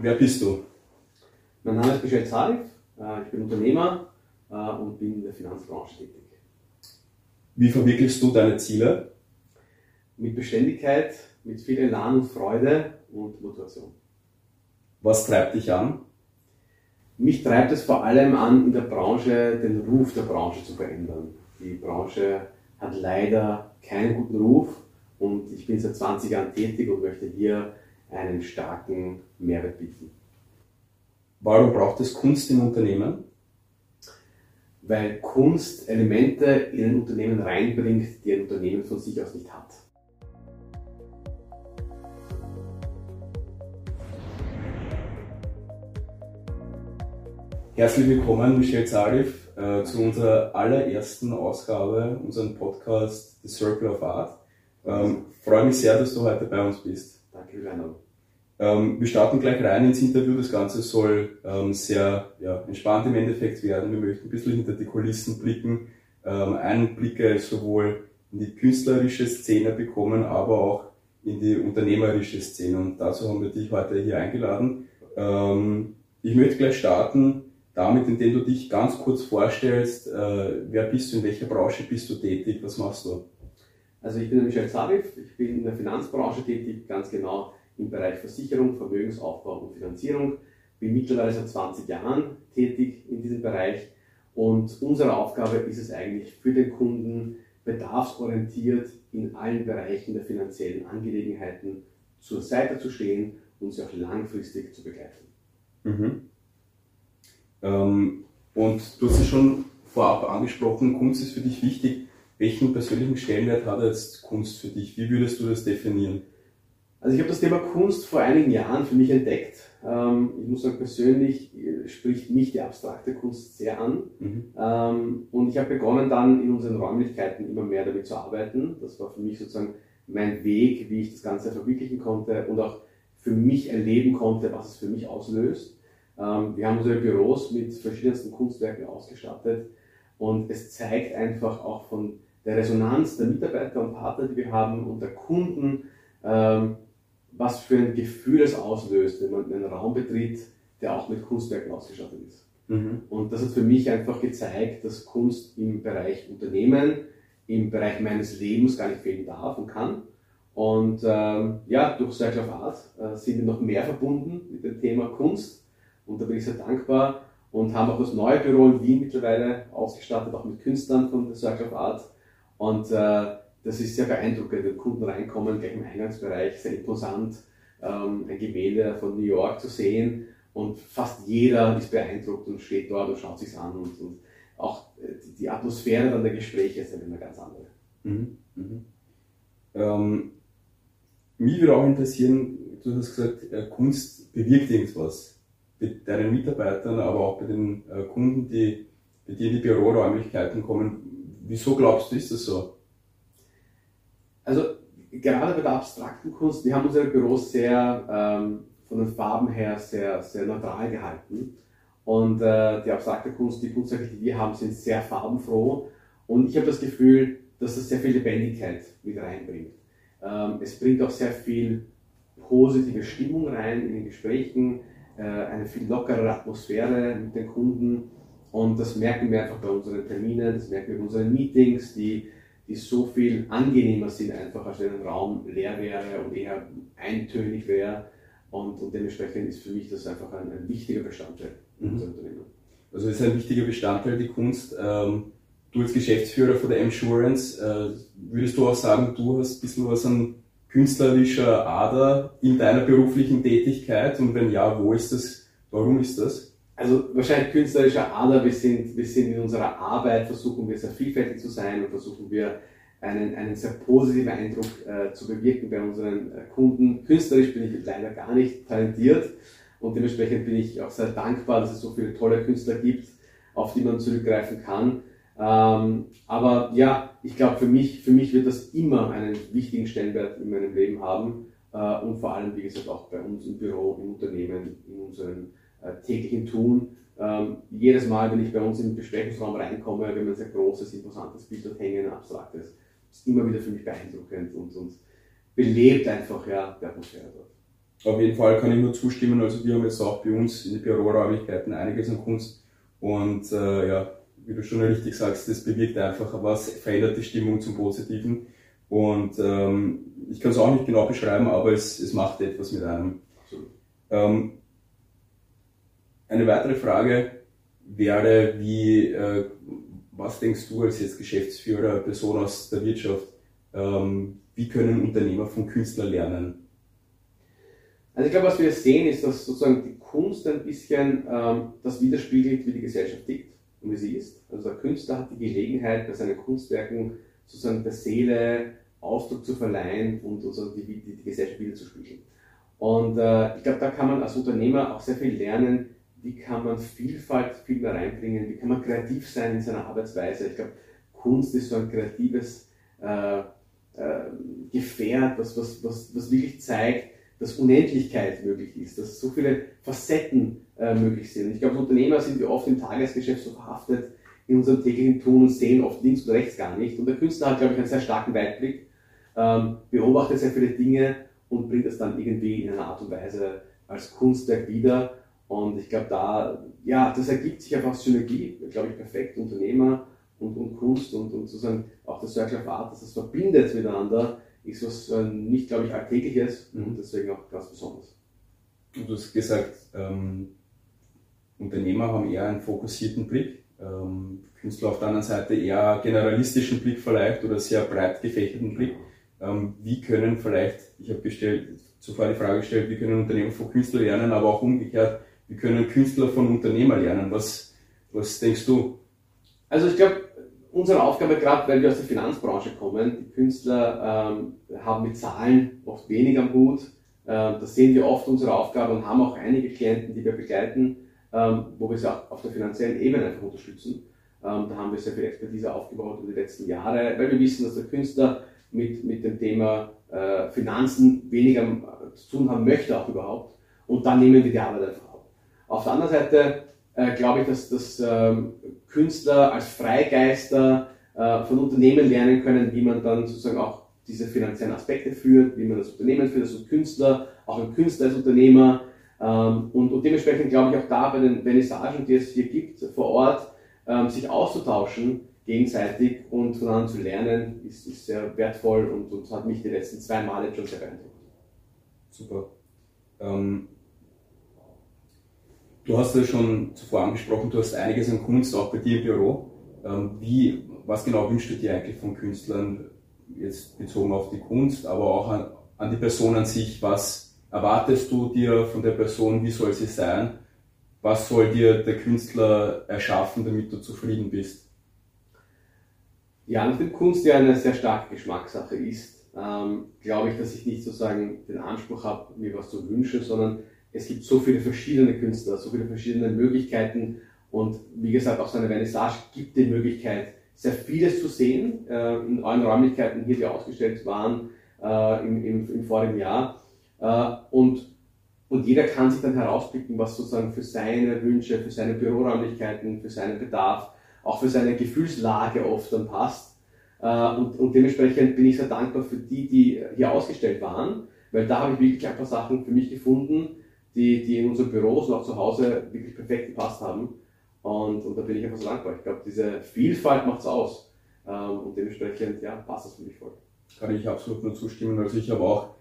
wer bist du? Mein Name ist Michel Zarif, äh, ich bin Unternehmer äh, und bin in der Finanzbranche tätig. Wie verwirklichst du deine Ziele? Mit Beständigkeit, mit viel Elan und Freude und Motivation. Was treibt dich an? Mich treibt es vor allem an, in der Branche den Ruf der Branche zu verändern. Die Branche hat leider keinen guten Ruf und ich bin seit 20 Jahren tätig und möchte hier einen starken Mehrwert bieten. Warum braucht es Kunst im Unternehmen? Weil Kunst Elemente in ein Unternehmen reinbringt, die ein Unternehmen von sich aus nicht hat. Herzlich willkommen, Michel Zarif, äh, zu unserer allerersten Ausgabe, unserem Podcast The Circle of Art. Ähm, freue mich sehr, dass du heute bei uns bist. Einladung. Ähm, wir starten gleich rein ins Interview. Das Ganze soll ähm, sehr ja, entspannt im Endeffekt werden. Wir möchten ein bisschen hinter die Kulissen blicken, ähm, Einblicke sowohl in die künstlerische Szene bekommen, aber auch in die unternehmerische Szene. Und dazu haben wir dich heute hier eingeladen. Ähm, ich möchte gleich starten damit, indem du dich ganz kurz vorstellst, äh, wer bist du, in welcher Branche bist du tätig, was machst du? Also ich bin der Michel Zarif, ich bin in der Finanzbranche tätig, ganz genau im Bereich Versicherung, Vermögensaufbau und Finanzierung. Bin mittlerweile seit 20 Jahren tätig in diesem Bereich und unsere Aufgabe ist es eigentlich für den Kunden bedarfsorientiert in allen Bereichen der finanziellen Angelegenheiten zur Seite zu stehen und sie auch langfristig zu begleiten. Mhm. Ähm, und du hast es schon vorab angesprochen, Kunst ist für dich wichtig. Welchen persönlichen Stellenwert hat jetzt Kunst für dich? Wie würdest du das definieren? Also ich habe das Thema Kunst vor einigen Jahren für mich entdeckt. Ähm, ich muss sagen, persönlich äh, spricht mich die abstrakte Kunst sehr an. Mhm. Ähm, und ich habe begonnen dann in unseren Räumlichkeiten immer mehr damit zu arbeiten. Das war für mich sozusagen mein Weg, wie ich das Ganze verwirklichen konnte und auch für mich erleben konnte, was es für mich auslöst. Ähm, wir haben unsere Büros mit verschiedensten Kunstwerken ausgestattet und es zeigt einfach auch von der Resonanz der Mitarbeiter und Partner, die wir haben und der Kunden, ähm, was für ein Gefühl es auslöst, wenn man einen Raum betritt, der auch mit Kunstwerken ausgestattet ist. Mhm. Und das hat für mich einfach gezeigt, dass Kunst im Bereich Unternehmen, im Bereich meines Lebens gar nicht fehlen darf und kann. Und ähm, ja, durch Circle of Art äh, sind wir noch mehr verbunden mit dem Thema Kunst und da bin ich sehr dankbar und haben auch das neue Büro in Wien mittlerweile ausgestattet, auch mit Künstlern von Circle of Art. Und äh, das ist sehr beeindruckend, wenn Kunden reinkommen, gleich im Eingangsbereich, sehr imposant, ähm, ein Gemälde von New York zu sehen. Und fast jeder ist beeindruckt und steht dort und schaut sich an. Und, und auch äh, die Atmosphäre dann der Gespräche ist dann immer ganz andere. Mhm. Mhm. Ähm, mich würde auch interessieren, du hast gesagt, äh, Kunst bewirkt irgendwas bei deinen Mitarbeitern, aber auch bei den äh, Kunden, die bei dir in die Büroräumlichkeiten kommen. Wieso glaubst du, ist das so? Also gerade bei der abstrakten Kunst, wir haben unsere Büros sehr ähm, von den Farben her sehr, sehr neutral gehalten. Und äh, die abstrakte Kunst, die Kunstwerke, die wir haben, sind sehr farbenfroh. Und ich habe das Gefühl, dass das sehr viel Lebendigkeit mit reinbringt. Ähm, es bringt auch sehr viel positive Stimmung rein in den Gesprächen. Äh, eine viel lockerere Atmosphäre mit den Kunden. Und das merken wir einfach bei unseren Terminen, das merken wir bei unseren Meetings, die, die so viel angenehmer sind, einfach als wenn ein Raum leer wäre und eher eintönig wäre. Und, und dementsprechend ist für mich das einfach ein, ein wichtiger Bestandteil mhm. unserer Unternehmen. Also ist ein wichtiger Bestandteil die Kunst. Ähm, du als Geschäftsführer von der M-Surance, äh, würdest du auch sagen, du hast ein bisschen was an künstlerischer Ader in deiner beruflichen Tätigkeit? Und wenn ja, wo ist das? Warum ist das? Also wahrscheinlich künstlerischer Ader. Wir sind, wir sind in unserer Arbeit, versuchen wir sehr vielfältig zu sein und versuchen wir einen, einen sehr positiven Eindruck äh, zu bewirken bei unseren äh, Kunden. Künstlerisch bin ich leider gar nicht talentiert und dementsprechend bin ich auch sehr dankbar, dass es so viele tolle Künstler gibt, auf die man zurückgreifen kann. Ähm, aber ja, ich glaube, für mich, für mich wird das immer einen wichtigen Stellenwert in meinem Leben haben äh, und vor allem, wie gesagt, auch bei uns im Büro, im Unternehmen, in unserem äh, täglichen Tun. Ähm, jedes Mal, wenn ich bei uns im Besprechungsraum reinkomme, wenn man ein sehr großes, imposantes Bild dort hängen, abstraktes, ist immer wieder für mich beeindruckend und, und belebt einfach ja, die Atmosphäre dort. Auf jeden Fall kann ich nur zustimmen. Also wir haben jetzt auch bei uns in den Büroräumlichkeiten einiges an Kunst. Und äh, ja, wie du schon richtig sagst, das bewirkt einfach was, verändert die Stimmung zum Positiven. Und ähm, ich kann es auch nicht genau beschreiben, aber es, es macht etwas mit einem. Ähm, eine weitere Frage wäre, wie, äh, was denkst du als jetzt Geschäftsführer, Person aus der Wirtschaft, ähm, wie können Unternehmer von Künstlern lernen? Also ich glaube, was wir sehen, ist, dass sozusagen die Kunst ein bisschen ähm, das widerspiegelt, wie die Gesellschaft tickt und wie sie ist. Also der Künstler hat die Gelegenheit, bei seinen Kunstwerken sozusagen der Seele Ausdruck zu verleihen und sozusagen die, die, die Gesellschaft wieder zu spiegeln. Und äh, ich glaube, da kann man als Unternehmer auch sehr viel lernen, wie kann man Vielfalt viel mehr reinbringen, wie kann man kreativ sein in seiner Arbeitsweise. Ich glaube, Kunst ist so ein kreatives äh, äh, Gefährt, was, was, was, was wirklich zeigt, dass Unendlichkeit möglich ist, dass so viele Facetten äh, möglich sind. Ich glaube, Unternehmer sind wir oft im Tagesgeschäft so verhaftet in unserem täglichen Tun und sehen oft links und rechts gar nicht. Und der Künstler hat, glaube ich, einen sehr starken Weitblick, ähm, beobachtet sehr viele Dinge und bringt das dann irgendwie in einer Art und Weise als Kunstwerk wieder. Und ich glaube, da, ja, das ergibt sich einfach Synergie, glaube ich, perfekt. Unternehmer und, und Kunst und, und sozusagen auch der Circle of Art, dass das verbindet miteinander, ist was äh, nicht, glaube ich, alltägliches mhm. und deswegen auch ganz besonders. Du hast gesagt, ähm, Unternehmer haben eher einen fokussierten Blick, ähm, Künstler auf der anderen Seite eher generalistischen Blick vielleicht oder sehr breit gefächerten Blick. Ähm, wie können vielleicht, ich habe gestellt, zuvor die Frage gestellt, wie können Unternehmer von Künstlern lernen, aber auch umgekehrt, wie können Künstler von Unternehmer lernen? Was, was denkst du? Also ich glaube, unsere Aufgabe, gerade weil wir aus der Finanzbranche kommen, die Künstler ähm, haben mit Zahlen oft wenig am Hut. Äh, das sehen wir oft unsere Aufgabe und haben auch einige Klienten, die wir begleiten, ähm, wo wir sie auch auf der finanziellen Ebene einfach unterstützen. Ähm, da haben wir sehr viel Expertise aufgebaut über die letzten Jahre, weil wir wissen, dass der Künstler mit, mit dem Thema äh, Finanzen weniger zu tun haben möchte, auch überhaupt. Und dann nehmen wir die Arbeit einfach auf. Der anderen Seite äh, glaube ich, dass, dass ähm, Künstler als Freigeister äh, von Unternehmen lernen können, wie man dann sozusagen auch diese finanziellen Aspekte führt, wie man das Unternehmen führt, also Künstler, auch ein Künstler als Unternehmer. Ähm, und, und, dementsprechend glaube ich auch da bei den Vernissagen, die es hier gibt, vor Ort, ähm, sich auszutauschen gegenseitig und voneinander zu lernen, ist, ist sehr wertvoll und, und, hat mich die letzten zwei Male schon sehr beeindruckt. Super. Ähm, Du hast ja schon zuvor angesprochen, du hast einiges an Kunst auch bei dir im Büro. Ähm, wie, was genau wünschst du dir eigentlich von Künstlern, jetzt bezogen auf die Kunst, aber auch an, an die Person an sich? Was erwartest du dir von der Person? Wie soll sie sein? Was soll dir der Künstler erschaffen, damit du zufrieden bist? Ja, nachdem Kunst ja eine sehr starke Geschmackssache ist, ähm, glaube ich, dass ich nicht sozusagen den Anspruch habe, mir was zu wünschen, sondern es gibt so viele verschiedene Künstler, so viele verschiedene Möglichkeiten und wie gesagt, auch so eine Vernissage gibt die Möglichkeit, sehr vieles zu sehen äh, in allen Räumlichkeiten hier, die ausgestellt waren äh, im, im, im, vorigen Jahr. Äh, und, und jeder kann sich dann herauspicken, was sozusagen für seine Wünsche, für seine Büroräumlichkeiten, für seinen Bedarf, auch für seine Gefühlslage oft dann passt. Äh, und, und dementsprechend bin ich sehr dankbar für die, die hier ausgestellt waren, weil da habe ich wirklich ein paar Sachen für mich gefunden, die, die in unseren Büros und auch zu Hause wirklich perfekt gepasst haben. Und, und da bin ich einfach so dankbar. Ich glaube, diese Vielfalt macht es aus. Ähm, und dementsprechend, ja, passt das für mich voll. Kann ich absolut nur zustimmen. Also ich habe auch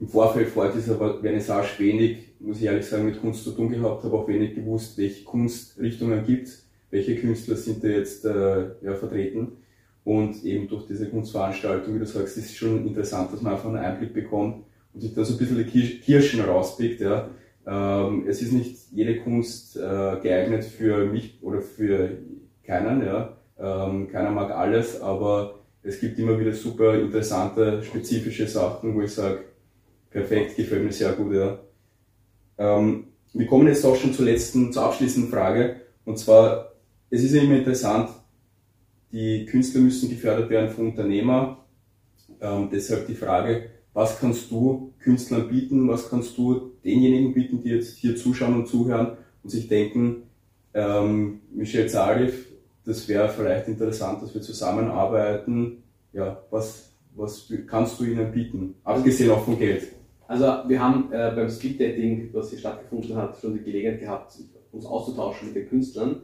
im Vorfeld vor dieser Vernissage wenig, muss ich ehrlich sagen, mit Kunst zu tun gehabt, habe auch wenig gewusst, welche Kunstrichtungen gibt welche Künstler sind da jetzt äh, ja, vertreten. Und eben durch diese Kunstveranstaltung, wie du sagst, ist es schon interessant, dass man einfach einen Einblick bekommt und sich da so ein bisschen die Kirschen rauspickt, ja, ähm, es ist nicht jede Kunst äh, geeignet für mich oder für keinen, ja. Ähm, keiner mag alles, aber es gibt immer wieder super interessante, spezifische Sachen, wo ich sage, perfekt, gefällt mir sehr gut, ja. Ähm, wir kommen jetzt auch schon zur letzten, zur abschließenden Frage. Und zwar, es ist ja immer interessant, die Künstler müssen gefördert werden von Unternehmern. Ähm, deshalb die Frage, was kannst du Künstlern bieten, was kannst du denjenigen bieten, die jetzt hier zuschauen und zuhören und sich denken, ähm, Michel Zarif, das wäre vielleicht interessant, dass wir zusammenarbeiten. Ja, was, was kannst du ihnen bieten, abgesehen auch von Geld? Also wir haben äh, beim Speed Dating, was hier stattgefunden hat, schon die Gelegenheit gehabt, uns auszutauschen mit den Künstlern.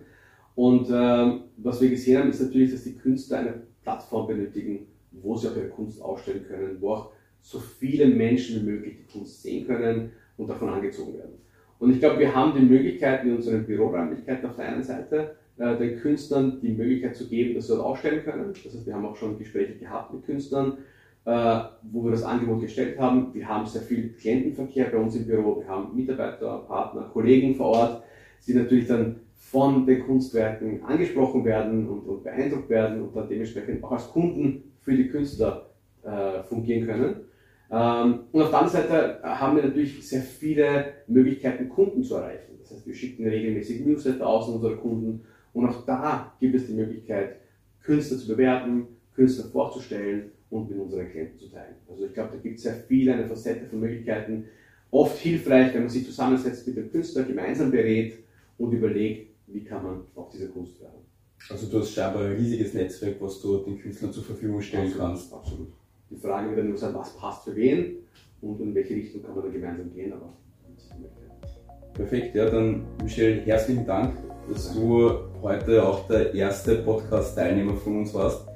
Und äh, was wir gesehen haben, ist natürlich, dass die Künstler eine Plattform benötigen, wo sie auch ihre Kunst ausstellen können, wo auch so viele Menschen wie möglich die Kunst sehen können und davon angezogen werden. Und ich glaube, wir haben die Möglichkeit in unseren Büroräumlichkeiten auf der einen Seite, äh, den Künstlern die Möglichkeit zu geben, dass sie dort ausstellen können. Das heißt, wir haben auch schon Gespräche gehabt mit Künstlern, äh, wo wir das Angebot gestellt haben. Wir haben sehr viel Klientenverkehr bei uns im Büro, wir haben Mitarbeiter, Partner, Kollegen vor Ort, die natürlich dann von den Kunstwerken angesprochen werden und, und beeindruckt werden und dann dementsprechend auch als Kunden für die Künstler äh, fungieren können. Ähm, und auf der anderen Seite haben wir natürlich sehr viele Möglichkeiten, Kunden zu erreichen. Das heißt, wir schicken regelmäßig Newsletter aus an unsere Kunden und auch da gibt es die Möglichkeit, Künstler zu bewerten, Künstler vorzustellen und mit unseren Klienten zu teilen. Also ich glaube, da gibt es sehr viele, eine Facette von Möglichkeiten. Oft hilfreich, wenn man sich zusammensetzt mit dem Künstler, gemeinsam berät und überlegt, wie kann man auf diese Kunst werden. Also du hast scheinbar ein riesiges Netzwerk, was du den Künstlern zur Verfügung stellen absolut, kannst. Absolut. Die Frage wird dann nur sein, was passt für wen und in welche Richtung kann man da gemeinsam gehen, aber Perfekt, ja, dann Michel, herzlichen Dank, dass du heute auch der erste Podcast-Teilnehmer von uns warst.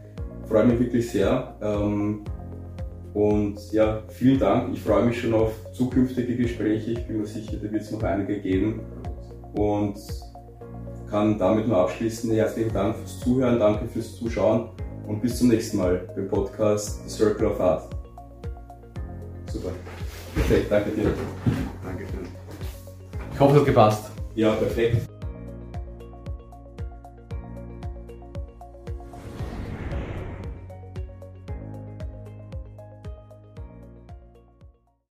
Freue mich wirklich sehr. Ähm, und ja, vielen Dank. Ich freue mich schon auf zukünftige Gespräche. Ich bin mir sicher, da wird es noch einige geben. Und kann damit nur abschließen. Herzlichen Dank fürs Zuhören, danke fürs Zuschauen und bis zum nächsten Mal beim Podcast The Circle of Art. Super. Perfekt, danke dir. Danke schön. Ich hoffe, es hat gepasst. Ja, perfekt.